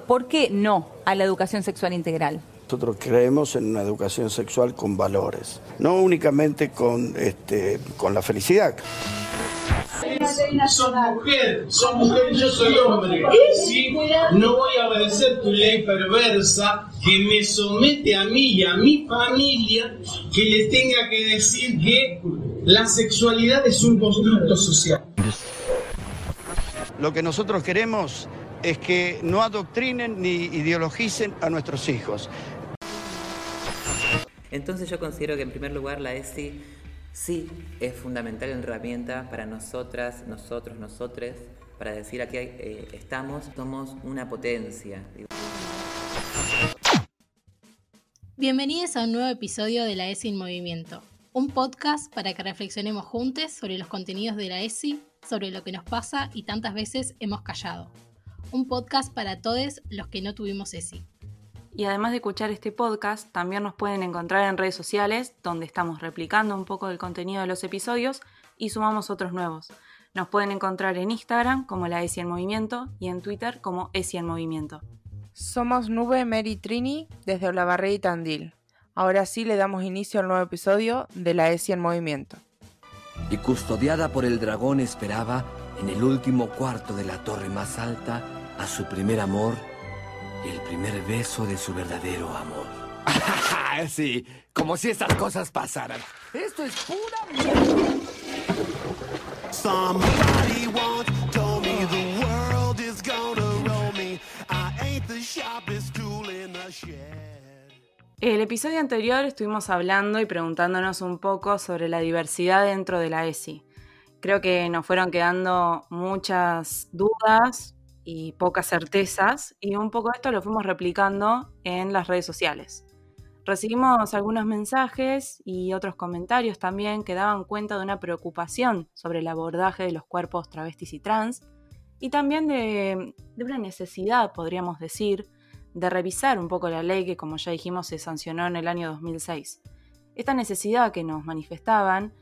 ¿Por qué no a la educación sexual integral? Nosotros creemos en una educación sexual con valores, no únicamente con, este, con la felicidad. Sos mujer, sos mujer y yo soy hombre. ¿sí? No voy a obedecer tu ley perversa que me somete a mí y a mi familia que le tenga que decir que la sexualidad es un constructo social. Lo que nosotros queremos es que no adoctrinen ni ideologicen a nuestros hijos. Entonces yo considero que en primer lugar la ESI sí es fundamental herramienta para nosotras, nosotros, nosotres, para decir aquí eh, estamos, somos una potencia. Bienvenidos a un nuevo episodio de la ESI en Movimiento, un podcast para que reflexionemos juntos sobre los contenidos de la ESI, sobre lo que nos pasa y tantas veces hemos callado. Un podcast para todos los que no tuvimos ESI. Y además de escuchar este podcast, también nos pueden encontrar en redes sociales, donde estamos replicando un poco del contenido de los episodios y sumamos otros nuevos. Nos pueden encontrar en Instagram como la ESI en Movimiento y en Twitter como ESI en Movimiento. Somos Nube Mary Trini desde Olavarría y Tandil. Ahora sí le damos inicio al nuevo episodio de la ESI en Movimiento. Y custodiada por el dragón esperaba, en el último cuarto de la torre más alta, a su primer amor y el primer beso de su verdadero amor. sí, como si estas cosas pasaran. Esto es pura mierda. Somebody once told me the world is gonna roll me. I ain't the sharpest tool in the shed. El episodio anterior estuvimos hablando y preguntándonos un poco sobre la diversidad dentro de la ESI. Creo que nos fueron quedando muchas dudas, y pocas certezas, y un poco esto lo fuimos replicando en las redes sociales. Recibimos algunos mensajes y otros comentarios también que daban cuenta de una preocupación sobre el abordaje de los cuerpos travestis y trans, y también de, de una necesidad, podríamos decir, de revisar un poco la ley que, como ya dijimos, se sancionó en el año 2006. Esta necesidad que nos manifestaban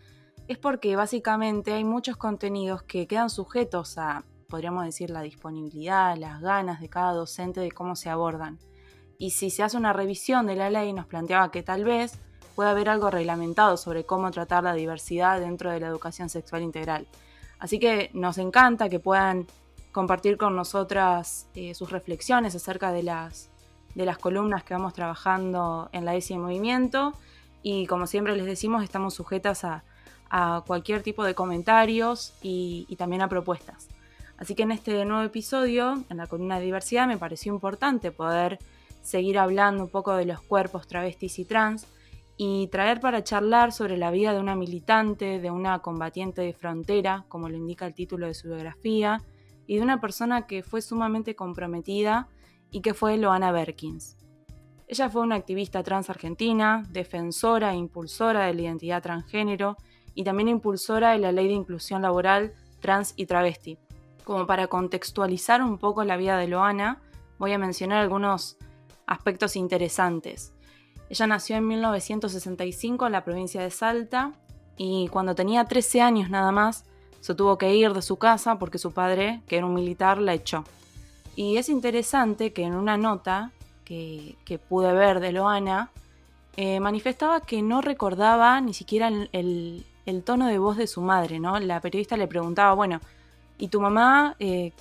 es porque básicamente hay muchos contenidos que quedan sujetos a podríamos decir, la disponibilidad, las ganas de cada docente de cómo se abordan. Y si se hace una revisión de la ley, nos planteaba que tal vez pueda haber algo reglamentado sobre cómo tratar la diversidad dentro de la educación sexual integral. Así que nos encanta que puedan compartir con nosotras eh, sus reflexiones acerca de las, de las columnas que vamos trabajando en la ESI en Movimiento. Y como siempre les decimos, estamos sujetas a, cualquier tipo de comentarios y también a propuestas. Así que en este nuevo episodio, en la columna de diversidad, me pareció importante poder seguir hablando un poco de los cuerpos travestis y trans y traer para charlar sobre la vida de una militante, de una combatiente de frontera, como lo indica el título de su biografía, y de una persona que fue sumamente comprometida y que fue Loana Berkins. Ella fue una activista trans argentina, defensora e impulsora de la identidad transgénero y también impulsora de la ley de inclusión laboral trans y travesti, como para contextualizar un poco la vida de Loana, voy a mencionar algunos aspectos interesantes. Ella nació en 1965 en la provincia de Salta y cuando tenía 13 años nada más se tuvo que ir de su casa porque su padre, que era un militar, la echó. Y es interesante que en una nota que, pude ver de Loana, eh, manifestaba que no recordaba ni siquiera el, el, tono de voz de su madre, ¿no? La periodista le preguntaba, bueno, ¿Y tu mamá eh,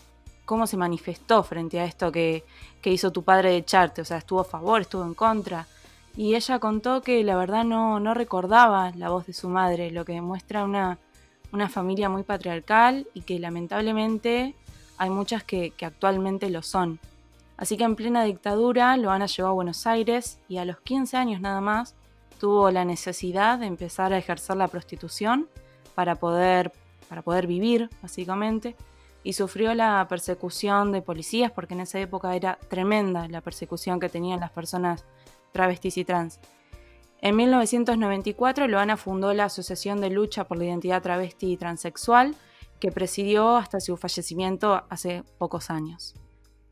cómo se manifestó frente a esto que, hizo tu padre de echarte? O sea, ¿estuvo a favor, estuvo en contra? Y ella contó que la verdad no, no recordaba la voz de su madre, lo que demuestra una, una familia muy patriarcal y que lamentablemente hay muchas que, que, actualmente lo son. Así que en plena dictadura Loana llegó a Buenos Aires y a los 15 años nada más tuvo la necesidad de empezar a ejercer la prostitución para poder para poder vivir, básicamente, y sufrió la persecución de policías, porque en esa época era tremenda la persecución que tenían las personas travestis y trans. En 1994, Loana fundó la Asociación de Lucha por la Identidad Travesti y Transexual, que presidió hasta su fallecimiento hace pocos años.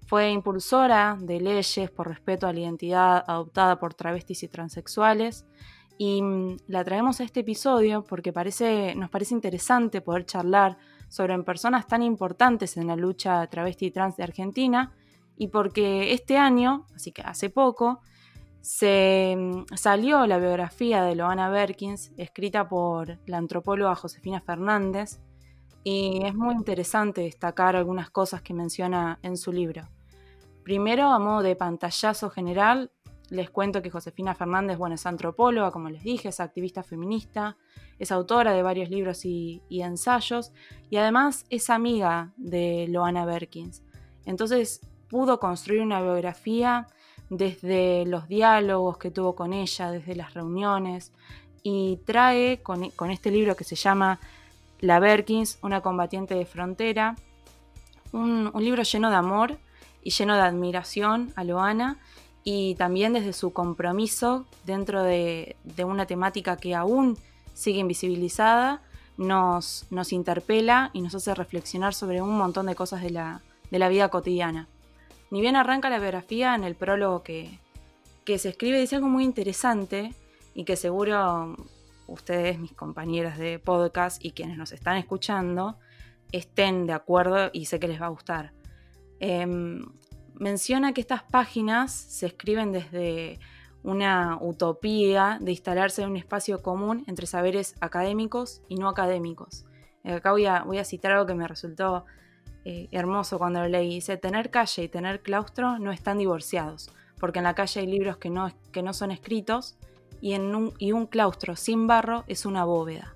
Fue impulsora de leyes por respeto a la identidad adoptada por travestis y transexuales, y mm, la traemos a este episodio porque nos parece interesante poder charlar sobre personas tan importantes en la lucha travesti y trans de Argentina y porque este año, así que hace poco, se mm, salió la biografía de Loana Berkins, escrita por la antropóloga Josefina Fernández, y es muy interesante destacar algunas cosas que menciona en su libro. Primero, a modo de pantallazo general, les cuento que Josefina Fernández, bueno, es antropóloga, como les dije, es activista feminista, es autora de varios libros y, ensayos, y además es amiga de Loana Berkins. Entonces pudo construir una biografía desde los diálogos que tuvo con ella, desde las reuniones, y trae con, este libro que se llama La Berkins, una combatiente de frontera, un libro lleno de amor y lleno de admiración a Loana y también desde su compromiso dentro de, una temática que aún sigue invisibilizada, nos, interpela y nos hace reflexionar sobre un montón de cosas de la, vida cotidiana. Ni bien arranca la biografía en el prólogo que, se escribe, dice algo muy interesante y que seguro ustedes, mis compañeras de podcast y quienes nos están escuchando, estén de acuerdo y sé que les va a gustar. Eh, menciona que estas páginas se escriben desde una utopía de instalarse en un espacio común entre saberes académicos y no académicos. Acá voy a, citar algo que me resultó eh, hermoso cuando lo leí. Dice, tener calle y tener claustro no están divorciados, porque en la calle hay libros que no, que no son escritos y, en un, y un claustro sin barro es una bóveda.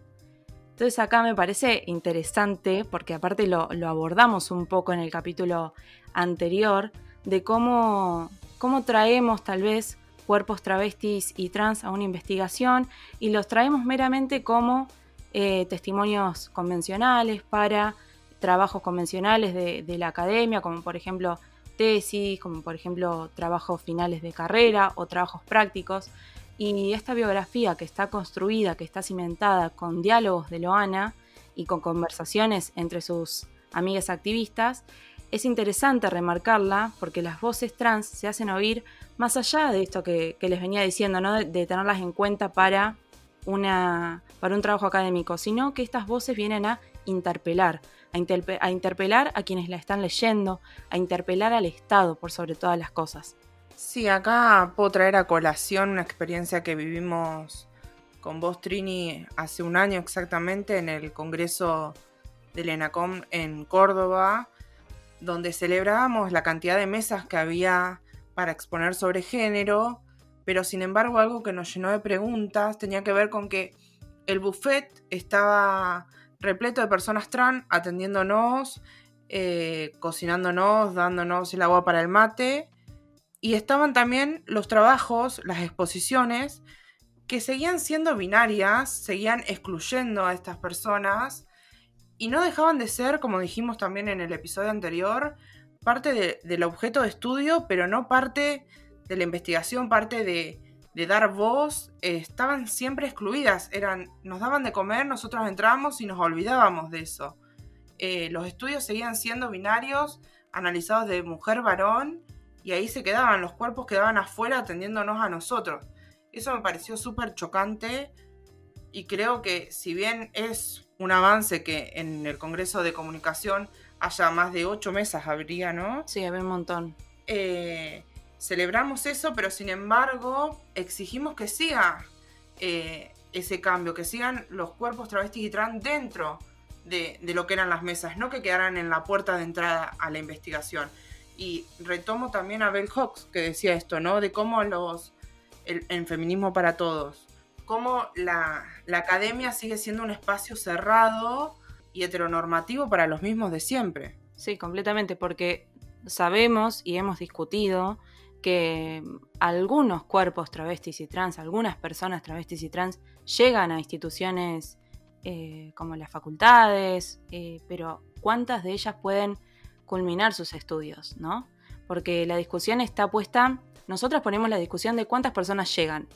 Entonces acá me parece interesante, porque aparte lo abordamos un poco en el capítulo anterior, de cómo, cómo traemos tal vez cuerpos travestis y trans a una investigación y los traemos meramente como eh, testimonios convencionales para trabajos convencionales de, de, la academia, como por ejemplo tesis, como por ejemplo trabajos finales de carrera o trabajos prácticos. Y esta biografía que está construida, que está cimentada con diálogos de Loana y con conversaciones entre sus amigas activistas, es interesante remarcarla porque las voces trans se hacen oír más allá de esto que, les venía diciendo, ¿no? de, tenerlas en cuenta para, una, para un trabajo académico, sino que estas voces vienen a interpelar, a, a interpelar a quienes la están leyendo, a interpelar al Estado por sobre todas las cosas. Sí, acá puedo traer a colación una experiencia que vivimos con vos, Trini, hace un año exactamente en el Congreso del ENACOM en Córdoba, donde celebrábamos la cantidad de mesas que había para exponer sobre género, pero sin embargo algo que nos llenó de preguntas tenía que ver con que el buffet estaba repleto de personas trans atendiéndonos, eh, cocinándonos, dándonos el agua para el mate, y estaban también los trabajos, las exposiciones, que seguían siendo binarias, seguían excluyendo a estas personas y no dejaban de ser, como dijimos también en el episodio anterior, parte de, del objeto de estudio, pero no parte de la investigación, parte de, de dar voz, eh, estaban siempre excluidas. Eran, nos daban de comer, nosotros entrábamos y nos olvidábamos de eso. Eh, los estudios seguían siendo binarios, analizados de mujer-varón, y ahí se quedaban, los cuerpos quedaban afuera atendiéndonos a nosotros. Eso me pareció súper chocante y creo que si bien es un avance que en el Congreso de Comunicación haya más de ocho mesas, habría, ¿no? Sí, había un montón. Eh, celebramos eso, pero sin embargo exigimos que siga eh, ese cambio, que sigan los cuerpos travestis y trans dentro de, de, lo que eran las mesas, no que quedaran en la puerta de entrada a la investigación. Y retomo también a Bell Hooks, que decía esto, ¿no? De cómo los, el, el feminismo para todos, cómo la, academia sigue siendo un espacio cerrado y heteronormativo para los mismos de siempre. Sí, completamente, porque sabemos y hemos discutido que algunos cuerpos travestis y trans, algunas personas travestis y trans llegan a instituciones eh, como las facultades, eh, pero ¿cuántas de ellas pueden culminar sus estudios? ¿no? Porque la discusión está puesta, nosotros ponemos la discusión de cuántas personas llegan.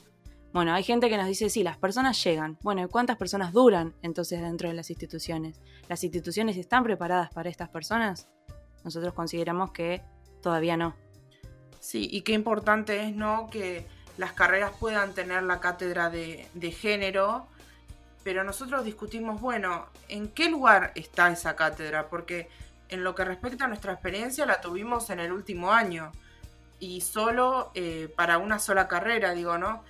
Bueno, hay gente que nos dice, sí, las personas llegan. Bueno, ¿y cuántas personas duran entonces dentro de las instituciones? ¿Las instituciones están preparadas para estas personas? Nosotros consideramos que todavía no. Sí, y qué importante es, ¿no? Que las carreras puedan tener la cátedra de, de, género, pero nosotros discutimos, bueno, ¿en qué lugar está esa cátedra? Porque en lo que respecta a nuestra experiencia la tuvimos en el último año y solo eh, para una sola carrera, digo, ¿no?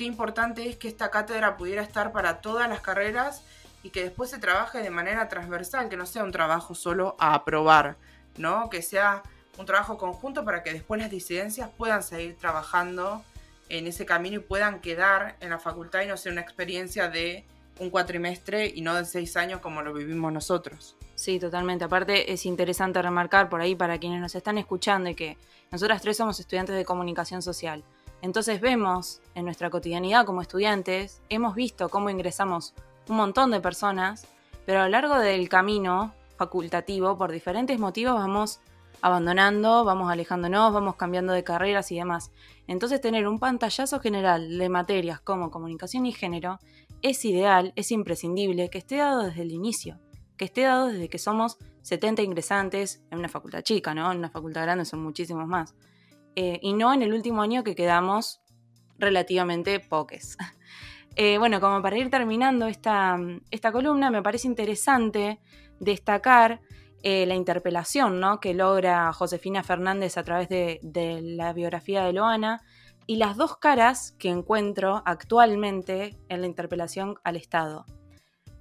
Qué importante es que esta cátedra pudiera estar para todas las carreras y que después se trabaje de manera transversal, que no sea un trabajo solo a aprobar, ¿no? Que sea un trabajo conjunto para que después las disidencias puedan seguir trabajando en ese camino y puedan quedar en la facultad y no sea una experiencia de un cuatrimestre y no de seis años como lo vivimos nosotros. Sí, totalmente. Aparte es interesante remarcar por ahí para quienes nos están escuchando y que nosotras tres somos estudiantes de comunicación social. Entonces vemos en nuestra cotidianidad como estudiantes, hemos visto cómo ingresamos un montón de personas, pero a lo largo del camino facultativo, por diferentes motivos, vamos abandonando, vamos alejándonos, vamos cambiando de carreras y demás. Entonces tener un pantallazo general de materias como comunicación y género es ideal, es imprescindible que esté dado desde el inicio, que esté dado desde que somos 70 ingresantes en una facultad chica, ¿no? En una facultad grande son muchísimos más. Eh, y no en el último año que quedamos relativamente poques. Eh, bueno, como para ir terminando esta, esta columna, me parece interesante destacar eh, la interpelación ¿no? que logra Josefina Fernández a través de, de, la biografía de Loana y las dos caras que encuentro actualmente en la interpelación al Estado.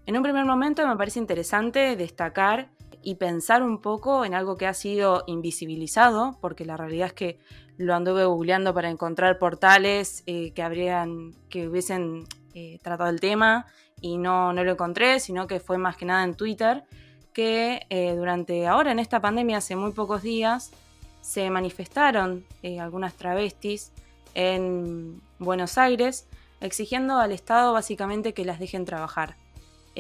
En un primer momento me parece interesante destacar y pensar un poco en algo que ha sido invisibilizado, porque la realidad es que lo anduve googleando para encontrar portales eh, que habrían, que hubiesen eh, tratado el tema y no, no lo encontré, sino que fue más que nada en Twitter, que eh, durante ahora en esta pandemia, hace muy pocos días, se manifestaron algunas travestis en Buenos Aires exigiendo al Estado básicamente que las dejen trabajar.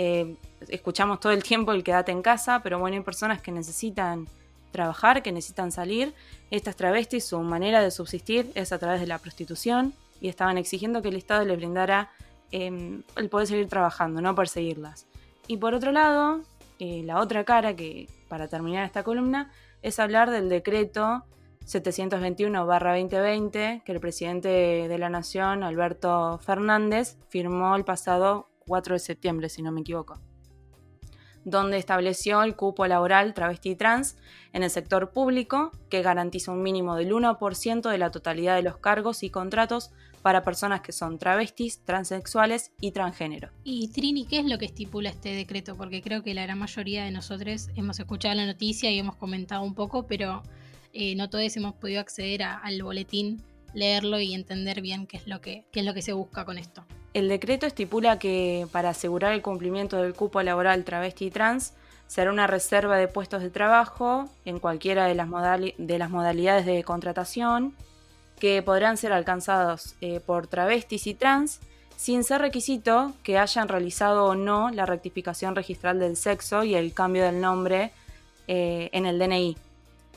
Eh, escuchamos todo el tiempo el quédate en casa, pero bueno, hay personas que necesitan trabajar, que necesitan salir. Estas travestis, su manera de subsistir es a través de la prostitución y estaban exigiendo que el Estado les brindara eh, el poder seguir trabajando, no perseguirlas. Y por otro lado, eh, la otra cara que, para terminar esta columna, es hablar del decreto 721-2020 que el presidente de la Nación, Alberto Fernández, firmó el pasado 4 de septiembre, si no me equivoco, donde estableció el cupo laboral travesti y trans en el sector público, que garantiza un mínimo del 1% de la totalidad de los cargos y contratos para personas que son travestis, transexuales y transgénero. Y Trini, ¿qué es lo que estipula este decreto? Porque creo que la gran mayoría de nosotros hemos escuchado la noticia y hemos comentado un poco, pero eh, no todos hemos podido acceder al boletín, leerlo y entender bien qué es, lo que, qué es lo que se busca con esto. El decreto estipula que para asegurar el cumplimiento del cupo laboral travesti y trans, será una reserva de puestos de trabajo en cualquiera de las, modali de las modalidades de contratación que podrán ser alcanzados eh, por travestis y trans sin ser requisito que hayan realizado o no la rectificación registral del sexo y el cambio del nombre eh, en el DNI.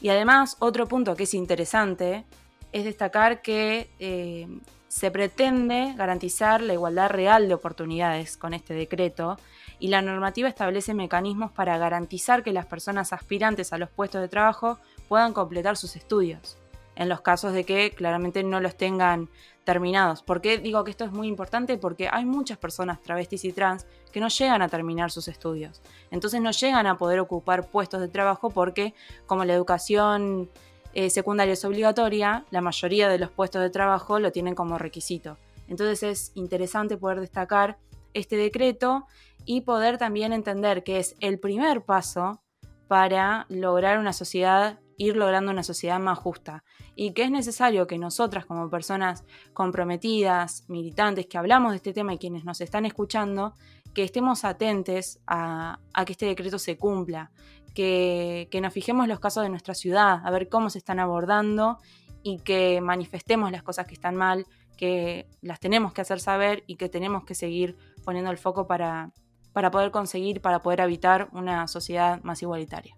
Y además, otro punto que es interesante es destacar que eh, se pretende garantizar la igualdad real de oportunidades con este decreto y la normativa establece mecanismos para garantizar que las personas aspirantes a los puestos de trabajo puedan completar sus estudios en los casos de que claramente no los tengan terminados. ¿Por qué digo que esto es muy importante? Porque hay muchas personas travestis y trans que no llegan a terminar sus estudios. Entonces no llegan a poder ocupar puestos de trabajo porque como la educación eh, es obligatoria, la mayoría de los puestos de trabajo lo tienen como requisito. Entonces es interesante poder destacar este decreto y poder también entender que es el primer paso para lograr una sociedad ir logrando una sociedad más justa y que es necesario que nosotras como personas comprometidas, militantes, que hablamos de este tema y quienes nos están escuchando, que estemos atentes a que este decreto se cumpla, que, nos fijemos los casos de nuestra ciudad, a ver cómo se están abordando y que manifestemos las cosas que están mal, que las tenemos que hacer saber y que tenemos que seguir poniendo el foco para, para poder conseguir, para poder habitar una sociedad más igualitaria.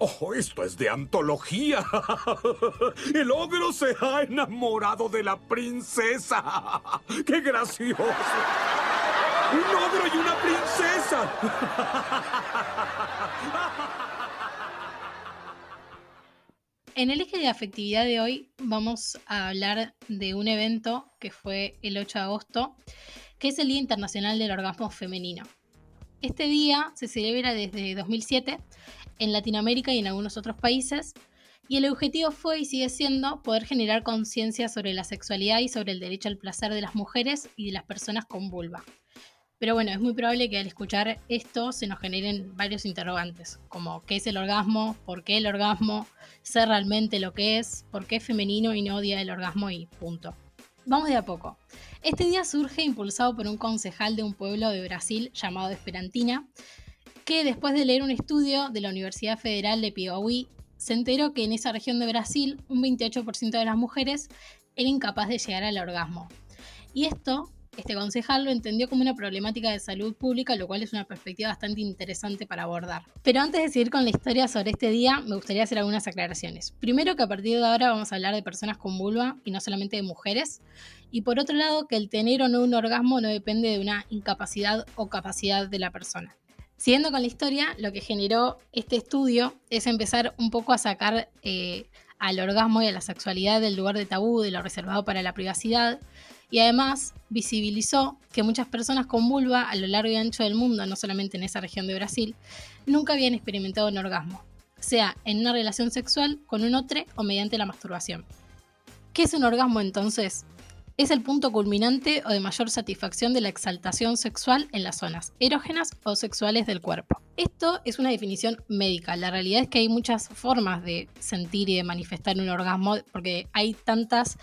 ¡Oh, esto es de antología! El ogro se ha enamorado de la princesa. ¡Qué gracioso! ¡Un ogro y una princesa! En el eje de afectividad de hoy vamos a hablar de un evento que fue el 8 de agosto, que es el Día Internacional del Orgasmo Femenino. Este día se celebra desde 2007 en Latinoamérica y en algunos otros países y el objetivo fue y sigue siendo poder generar conciencia sobre la sexualidad y sobre el derecho al placer de las mujeres y de las personas con vulva. Pero bueno, es muy probable que al escuchar esto se nos generen varios interrogantes, como qué es el orgasmo, por qué el orgasmo, ser realmente lo que es, por qué es femenino y no odia el orgasmo y punto. Vamos de a poco. Este día surge impulsado por un concejal de un pueblo de Brasil llamado Esperantina, que después de leer un estudio de la Universidad Federal de Piauí se enteró que en esa región de Brasil un 28% de las mujeres era incapaz de llegar al orgasmo. Y esto, este concejal lo entendió como una problemática de salud pública, lo cual es una perspectiva bastante interesante para abordar. Pero antes de seguir con la historia sobre este día, me gustaría hacer algunas aclaraciones. Primero que a partir de ahora vamos a hablar de personas con vulva y no solamente de mujeres. Y por otro lado, que el tener o no un orgasmo no depende de una incapacidad o capacidad de la persona. Siguiendo con la historia, lo que generó este estudio es empezar un poco a sacar eh, al orgasmo y a la sexualidad del lugar de tabú, de lo reservado para la privacidad, y además visibilizó que muchas personas con vulva a lo largo y ancho del mundo, no solamente en esa región de Brasil, nunca habían experimentado un orgasmo, sea en una relación sexual con un otro o mediante la masturbación. ¿Qué es un orgasmo entonces? es el punto culminante o de mayor satisfacción de la exaltación sexual en las zonas erógenas o sexuales del cuerpo. Esto es una definición médica. La realidad es que hay muchas formas de sentir y de manifestar un orgasmo porque hay tantas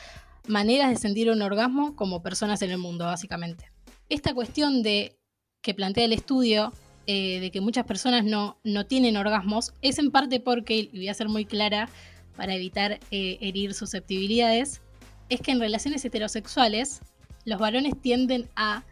maneras de sentir un orgasmo como personas en el mundo, básicamente. Esta cuestión de que plantea el estudio eh, de que muchas personas no, no tienen orgasmos es en parte porque, y voy a ser muy clara para evitar eh, herir susceptibilidades, es que en relaciones heterosexuales los varones tienden a,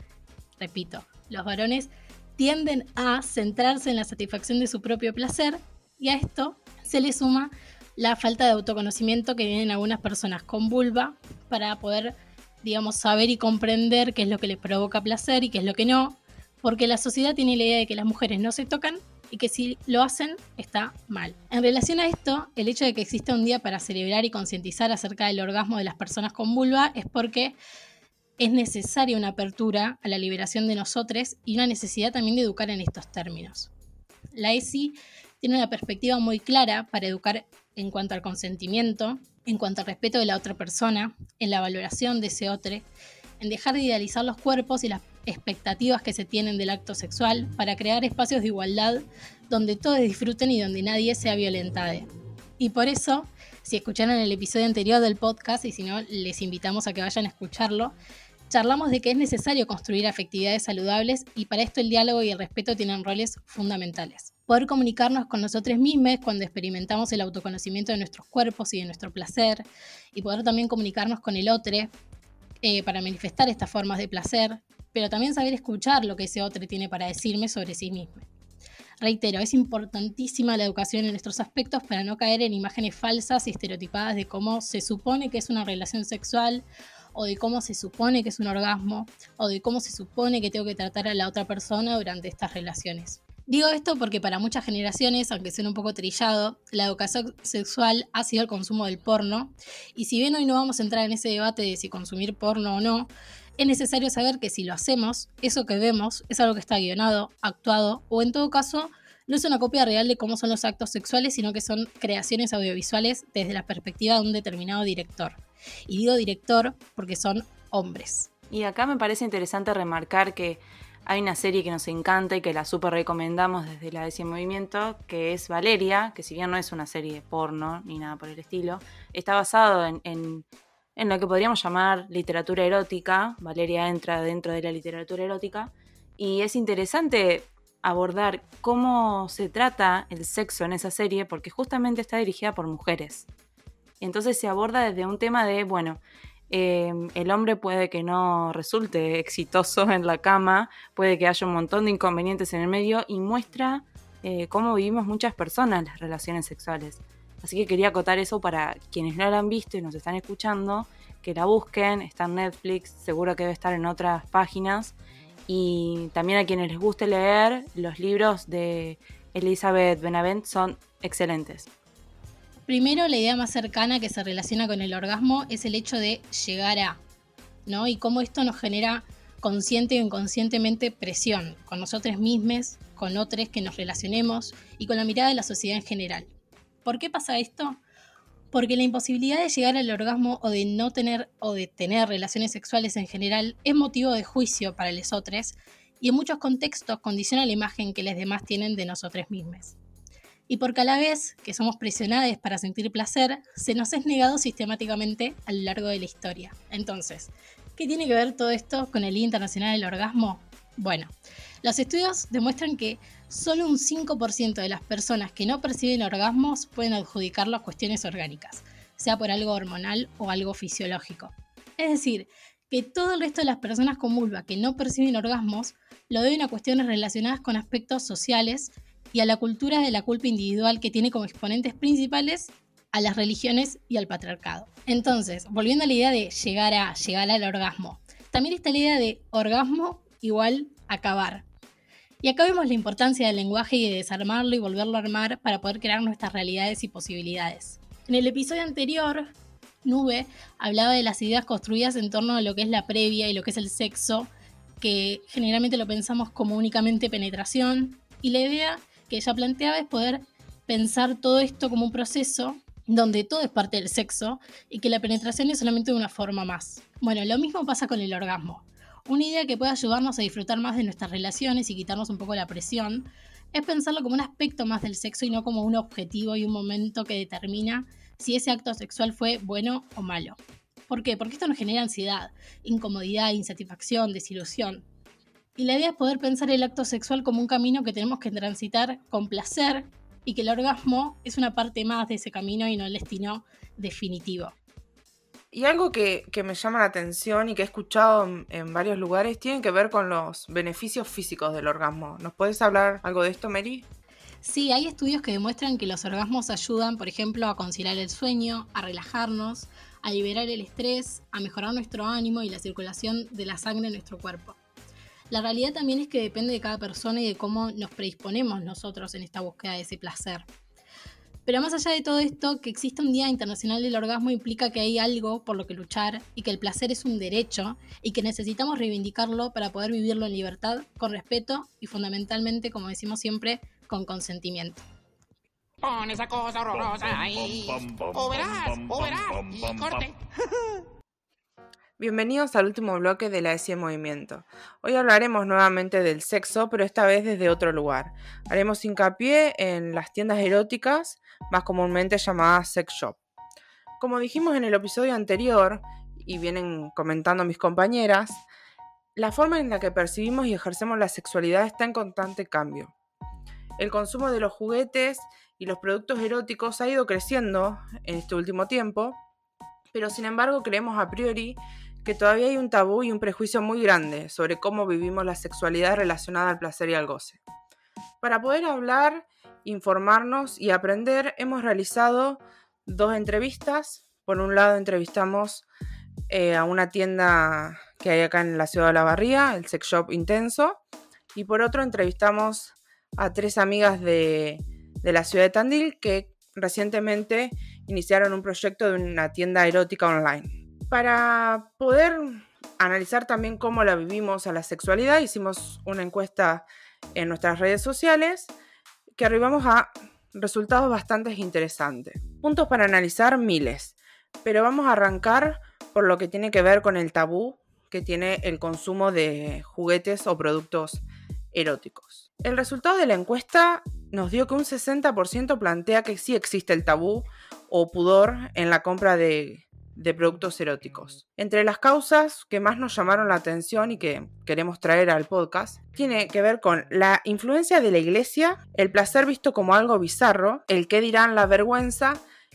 repito, los varones tienden a centrarse en la satisfacción de su propio placer y a esto se le suma la falta de autoconocimiento que tienen algunas personas con vulva para poder, digamos, saber y comprender qué es lo que les provoca placer y qué es lo que no, porque la sociedad tiene la idea de que las mujeres no se tocan y que si lo hacen está mal. En relación a esto, el hecho de que exista un día para celebrar y concientizar acerca del orgasmo de las personas con vulva es porque es necesaria una apertura a la liberación de nosotros y una necesidad también de educar en estos términos. La ESI tiene una perspectiva muy clara para educar en cuanto al consentimiento, en cuanto al respeto de la otra persona, en la valoración de ese otro, en dejar de idealizar los cuerpos y las expectativas que se tienen del acto sexual para crear espacios de igualdad donde todos disfruten y donde nadie sea violentado. Y por eso, si escucharon el episodio anterior del podcast y si no, les invitamos a que vayan a escucharlo, charlamos de que es necesario construir afectividades saludables y para esto el diálogo y el respeto tienen roles fundamentales. Poder comunicarnos con nosotros mismos cuando experimentamos el autoconocimiento de nuestros cuerpos y de nuestro placer y poder también comunicarnos con el otro eh, para manifestar estas formas de placer, pero también saber escuchar lo que ese otro tiene para decirme sobre sí mismo. Reitero, es importantísima la educación en estos aspectos para no caer en imágenes falsas y estereotipadas de cómo se supone que es una relación sexual o de cómo se supone que es un orgasmo o de cómo se supone que tengo que tratar a la otra persona durante estas relaciones. Digo esto porque para muchas generaciones, aunque sea un poco trillado, la educación sexual ha sido el consumo del porno y si bien hoy no vamos a entrar en ese debate de si consumir porno o no, es necesario saber que si lo hacemos, eso que vemos es algo que está guionado, actuado o en todo caso no es una copia real de cómo son los actos sexuales, sino que son creaciones audiovisuales desde la perspectiva de un determinado director. Y digo director porque son hombres. Y acá me parece interesante remarcar que hay una serie que nos encanta y que la super recomendamos desde la Desi Movimiento, que es Valeria, que si bien no es una serie de porno ni nada por el estilo, está basado en en lo que podríamos llamar literatura erótica. Valeria entra dentro de la literatura erótica. Y es interesante abordar cómo se trata el sexo en esa serie porque justamente está dirigida por mujeres. Entonces se aborda desde un tema de, bueno, em, el hombre puede que no resulte exitoso en la cama, puede que haya un montón de inconvenientes en el medio y muestra eh, cómo vivimos muchas personas las relaciones sexuales. Así que quería acotar eso para quienes no la han visto y nos están escuchando, que la busquen, está en Netflix, seguro que debe estar en otras páginas. Y también a quienes les guste leer, los libros de Elizabeth Benavent son excelentes. Primero, la idea más cercana que se relaciona con el orgasmo es el hecho de llegar a, ¿no? Y cómo esto nos genera consciente o inconscientemente presión con nosotros mismos, con otros que nos relacionemos y con la mirada de la sociedad en general. ¿Por qué pasa esto? Porque la imposibilidad de llegar al orgasmo o de no tener o de tener relaciones sexuales en general es motivo de juicio para los otros y en muchos contextos condiciona la imagen que los demás tienen de nosotros mismos. Y porque a la vez que somos presionados para sentir placer, se nos es negado sistemáticamente a lo largo de la historia. Entonces, ¿qué tiene que ver todo esto con el Día Internacional del Orgasmo? Bueno, los estudios demuestran que solo un 5% de las personas que no perciben orgasmos pueden adjudicarlo a cuestiones orgánicas, sea por algo hormonal o algo fisiológico. Es decir, que todo el resto de las personas con vulva que no perciben orgasmos lo deben a cuestiones relacionadas con aspectos sociales y a la cultura de la culpa individual que tiene como exponentes principales a las religiones y al patriarcado. Entonces, volviendo a la idea de llegar a llegar al orgasmo, también está la idea de orgasmo igual acabar. Y acá vemos la importancia del lenguaje y de desarmarlo y volverlo a armar para poder crear nuestras realidades y posibilidades. En el episodio anterior, Nube hablaba de las ideas construidas en torno a lo que es la previa y lo que es el sexo, que generalmente lo pensamos como únicamente penetración, y la idea que ella planteaba es poder pensar todo esto como un proceso donde todo es parte del sexo y que la penetración es solamente una forma más. Bueno, lo mismo pasa con el orgasmo. Una idea que puede ayudarnos a disfrutar más de nuestras relaciones y quitarnos un poco la presión es pensarlo como un aspecto más del sexo y no como un objetivo y un momento que determina si ese acto sexual fue bueno o malo. ¿Por qué? Porque esto nos genera ansiedad, incomodidad, insatisfacción, desilusión. Y la idea es poder pensar el acto sexual como un camino que tenemos que transitar con placer y que el orgasmo es una parte más de ese camino y no el destino definitivo. Y algo que, que me llama la atención y que he escuchado en, en varios lugares tiene que ver con los beneficios físicos del orgasmo. ¿Nos puedes hablar algo de esto, Mary? Sí, hay estudios que demuestran que los orgasmos ayudan, por ejemplo, a conciliar el sueño, a relajarnos, a liberar el estrés, a mejorar nuestro ánimo y la circulación de la sangre en nuestro cuerpo. La realidad también es que depende de cada persona y de cómo nos predisponemos nosotros en esta búsqueda de ese placer. Pero más allá de todo esto, que exista un Día Internacional del Orgasmo implica que hay algo por lo que luchar y que el placer es un derecho y que necesitamos reivindicarlo para poder vivirlo en libertad, con respeto y fundamentalmente, como decimos siempre, con consentimiento. Pon esa cosa horrorosa ahí. O verás, o verás. Y corte. Bienvenidos al último bloque de la ESI en Movimiento. Hoy hablaremos nuevamente del sexo, pero esta vez desde otro lugar. Haremos hincapié en las tiendas eróticas, más comúnmente llamadas sex shop. Como dijimos en el episodio anterior, y vienen comentando mis compañeras, la forma en la que percibimos y ejercemos la sexualidad está en constante cambio. El consumo de los juguetes y los productos eróticos ha ido creciendo en este último tiempo, pero sin embargo creemos a priori que todavía hay un tabú y un prejuicio muy grande sobre cómo vivimos la sexualidad relacionada al placer y al goce. Para poder hablar, informarnos y aprender, hemos realizado dos entrevistas. Por un lado, entrevistamos eh, a una tienda que hay acá en la ciudad de La Barría, el Sex Shop Intenso, y por otro, entrevistamos a tres amigas de, de la ciudad de Tandil que recientemente iniciaron un proyecto de una tienda erótica online. Para poder analizar también cómo la vivimos a la sexualidad, hicimos una encuesta en nuestras redes sociales que arribamos a resultados bastante interesantes. Puntos para analizar miles, pero vamos a arrancar por lo que tiene que ver con el tabú que tiene el consumo de juguetes o productos eróticos. El resultado de la encuesta nos dio que un 60% plantea que sí existe el tabú o pudor en la compra de de productos eróticos. Entre las causas que más nos llamaron la atención y que queremos traer al podcast, tiene que ver con la influencia de la iglesia, el placer visto como algo bizarro, el que dirán la vergüenza,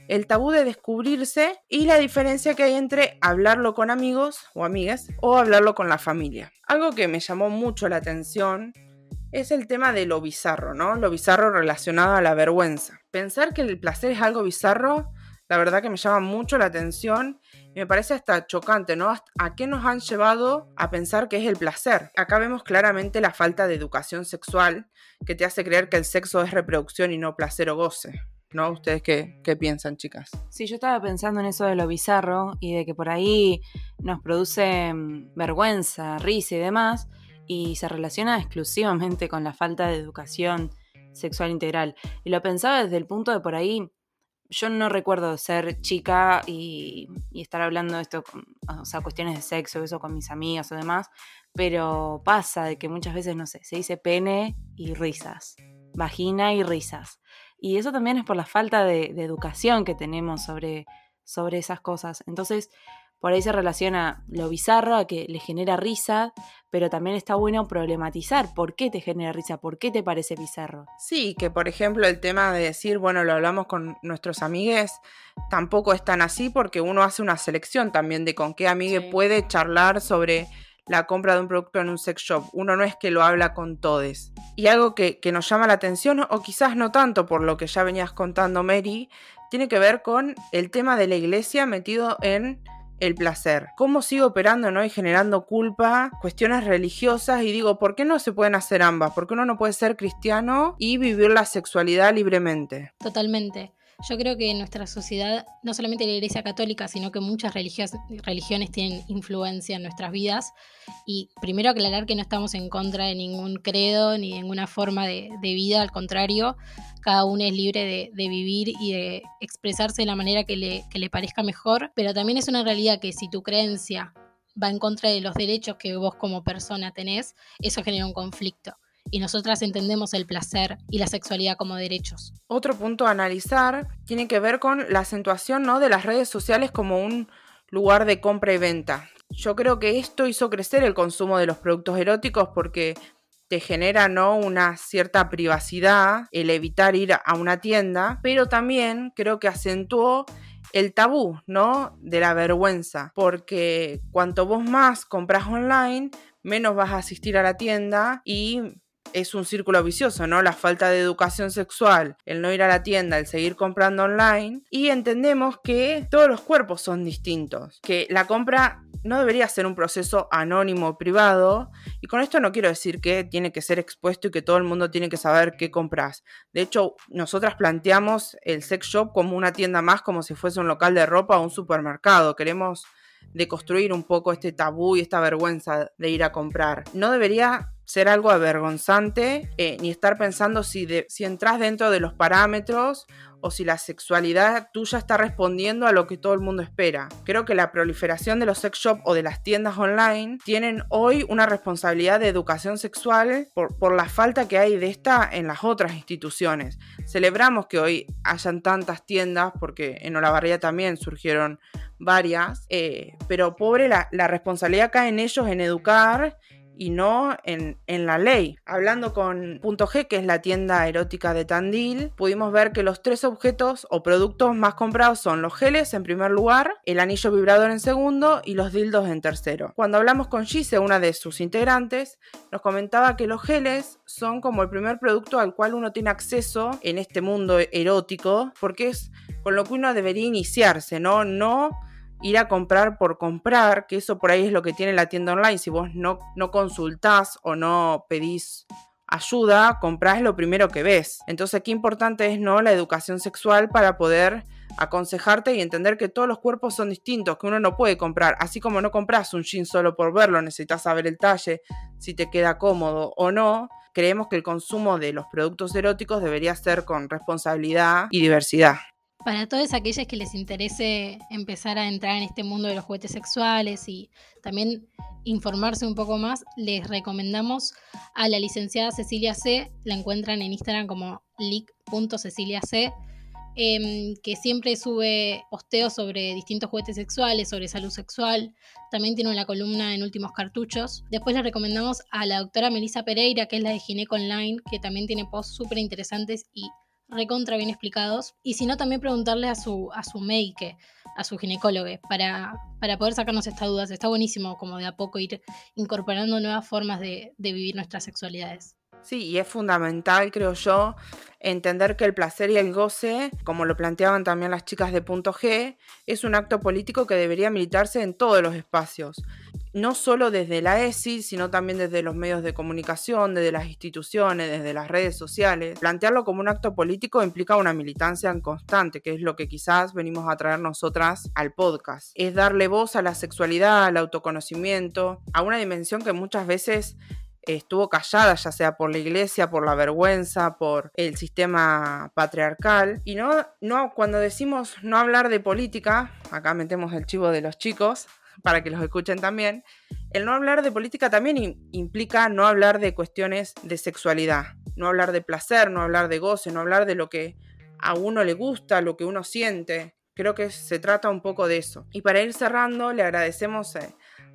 el tabú de descubrirse y la diferencia que hay entre hablarlo con amigos o amigas o hablarlo con la familia. Algo que me llamó mucho la atención es el tema de lo bizarro, ¿no? Lo bizarro relacionado a la vergüenza. Pensar que el placer es algo bizarro la verdad que me llama mucho la atención y me parece hasta chocante, ¿no? ¿A qué nos han llevado a pensar que es el placer? Acá vemos claramente la falta de educación sexual que te hace creer que el sexo es reproducción y no placer o goce. ¿no? ¿Ustedes qué, qué piensan, chicas? Sí, yo estaba pensando en eso de lo bizarro y de que por ahí nos produce mm, vergüenza, risa y demás, y se relaciona exclusivamente con la falta de educación sexual integral. Y lo pensaba desde el punto de por ahí, yo no recuerdo ser chica y, estar hablando de esto, o sea, cuestiones de sexo, eso con mis amigas o demás, pero pasa de que muchas veces, no sé, se dice pene y risas, vagina y risas. Y eso también es por la falta de, de educación que tenemos sobre, sobre esas cosas. Entonces, por ahí se relaciona lo bizarro a que le genera risa, pero también está bueno problematizar por qué te genera risa, por qué te parece bizarro. Sí, que por ejemplo el tema de decir, bueno, lo hablamos con nuestros amigues, tampoco es tan así porque uno hace una selección también de con qué amigue Sí. puede charlar sobre la compra de un producto en un sex shop. Uno no es que lo habla con todes. Y algo que, que nos llama la atención, o quizás no tanto por lo que ya venías contando Mary, tiene que ver con el tema de la iglesia metido en el placer. ¿Cómo sigue operando ¿no? y generando culpa, cuestiones religiosas? Y digo, ¿por qué no se pueden hacer ambas? ¿Por qué uno no puede ser cristiano y vivir la sexualidad libremente? Totalmente. Yo creo que en nuestra sociedad, no solamente la Iglesia Católica, sino que muchas religiones tienen influencia en nuestras vidas. Y primero aclarar que no estamos en contra de ningún credo ni de ninguna forma de, vida, al contrario, cada uno es libre de, de vivir y de expresarse de la manera que le, que le parezca mejor, pero también es una realidad que si tu creencia va en contra de los derechos que vos como persona tenés, eso genera un conflicto. Y nosotras entendemos el placer y la sexualidad como derechos. Otro punto a analizar tiene que ver con la acentuación ¿no? de las redes sociales como un lugar de compra y venta. Yo creo que esto hizo crecer el consumo de los productos eróticos porque te genera ¿no? una cierta privacidad el evitar ir a una tienda, pero también creo que acentuó el tabú, ¿no? De la vergüenza, porque cuanto vos más compras online, menos vas a asistir a la tienda y es un círculo vicioso, ¿no? La falta de educación sexual, el no ir a la tienda, el seguir comprando online. Y entendemos que todos los cuerpos son distintos, que la compra no debería ser un proceso anónimo, privado. Y con esto no quiero decir que tiene que ser expuesto y que todo el mundo tiene que saber qué compras. De hecho, nosotras planteamos el sex shop como una tienda más, como si fuese un local de ropa o un supermercado. Queremos deconstruir un poco este tabú y esta vergüenza de ir a comprar. No debería ser algo avergonzante eh, ni estar pensando si, si entras dentro de los parámetros o si la sexualidad tuya está respondiendo a lo que todo el mundo espera. Creo que la proliferación de los sex shops o de las tiendas online tienen hoy una responsabilidad de educación sexual por, por la falta que hay de esta en las otras instituciones. Celebramos que hoy hayan tantas tiendas porque en Olavarría también surgieron varias, eh, pero pobre la, la responsabilidad cae en ellos en educar y no en, en la ley. Hablando con Punto G, que es la tienda erótica de Tandil, pudimos ver que los tres objetos o productos más comprados son los geles en primer lugar, el anillo vibrador en segundo y los dildos en tercero. Cuando hablamos con Gise, una de sus integrantes, nos comentaba que los geles son como el primer producto al cual uno tiene acceso en este mundo erótico, porque es con lo que uno debería iniciarse, ¿no? No ir a comprar por comprar, que eso por ahí es lo que tiene la tienda online. Si vos no, no consultás o no pedís ayuda, comprás lo primero que ves. Entonces, qué importante es no la educación sexual para poder aconsejarte y entender que todos los cuerpos son distintos, que uno no puede comprar, así como no compras un jean solo por verlo, necesitas saber el talle, si te queda cómodo o no. Creemos que el consumo de los productos eróticos debería ser con responsabilidad y diversidad. Para todas aquellas que les interese empezar a entrar en este mundo de los juguetes sexuales y también informarse un poco más, les recomendamos a la licenciada Cecilia C. La encuentran en Instagram como leak.ceciliac, em, que siempre sube posteos sobre distintos juguetes sexuales, sobre salud sexual. También tiene una columna en Últimos Cartuchos. Después les recomendamos a la doctora Melissa Pereira, que es la de Gineco Online, que también tiene posts súper interesantes y recontra bien explicados. Y si no, también preguntarle a su, a su médico, a su ginecólogo, para, para poder sacarnos estas dudas. Está buenísimo como de a poco ir incorporando nuevas formas de, de vivir nuestras sexualidades. Sí, y es fundamental, creo yo, entender que el placer y el goce, como lo planteaban también las chicas de Punto G, es un acto político que debería militarse en todos los espacios. No solo desde la ESI, sino también desde los medios de comunicación, desde las instituciones, desde las redes sociales. Plantearlo como un acto político implica una militancia constante, que es lo que quizás venimos a traer nosotras al podcast. Es darle voz a la sexualidad, al autoconocimiento, a una dimensión que muchas veces estuvo callada, ya sea por la iglesia, por la vergüenza, por el sistema patriarcal. Y no, no, cuando decimos no hablar de política, acá metemos el chivo de los chicos, para que los escuchen también, el no hablar de política también implica no hablar de cuestiones de sexualidad, no hablar de placer, no hablar de goce, no hablar de lo que a uno le gusta, lo que uno siente. Creo que se trata un poco de eso. Y para ir cerrando, le agradecemos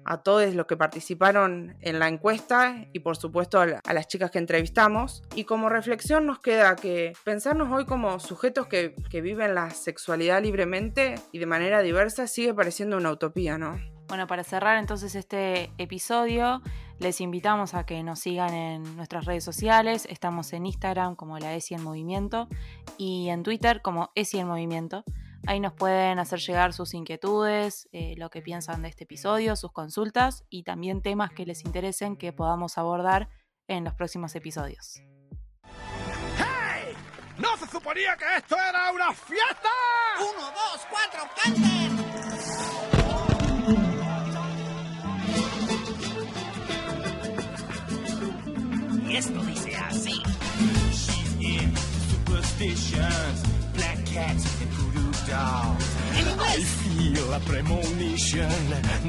a todos los que participaron en la encuesta y por supuesto a, las chicas que entrevistamos. Y como reflexión nos queda que pensarnos hoy como sujetos que, que viven la sexualidad libremente y de manera diversa sigue pareciendo una utopía, ¿no? Bueno, para cerrar entonces este episodio, les invitamos a que nos sigan en nuestras redes sociales. Estamos en Instagram como la ESI en Movimiento y en Twitter como ESI en Movimiento. Ahí nos pueden hacer llegar sus inquietudes, eh, lo que piensan de este episodio, sus consultas y también temas que les interesen que podamos abordar en los próximos episodios. ¡Hey! ¿No se suponía que esto era una fiesta? Uno, dos, cuatro, canten. Y esto dice así. She's in superstitions, black cats and voodoo dolls. I feel a premonition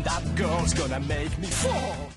that girl's gonna make me fall.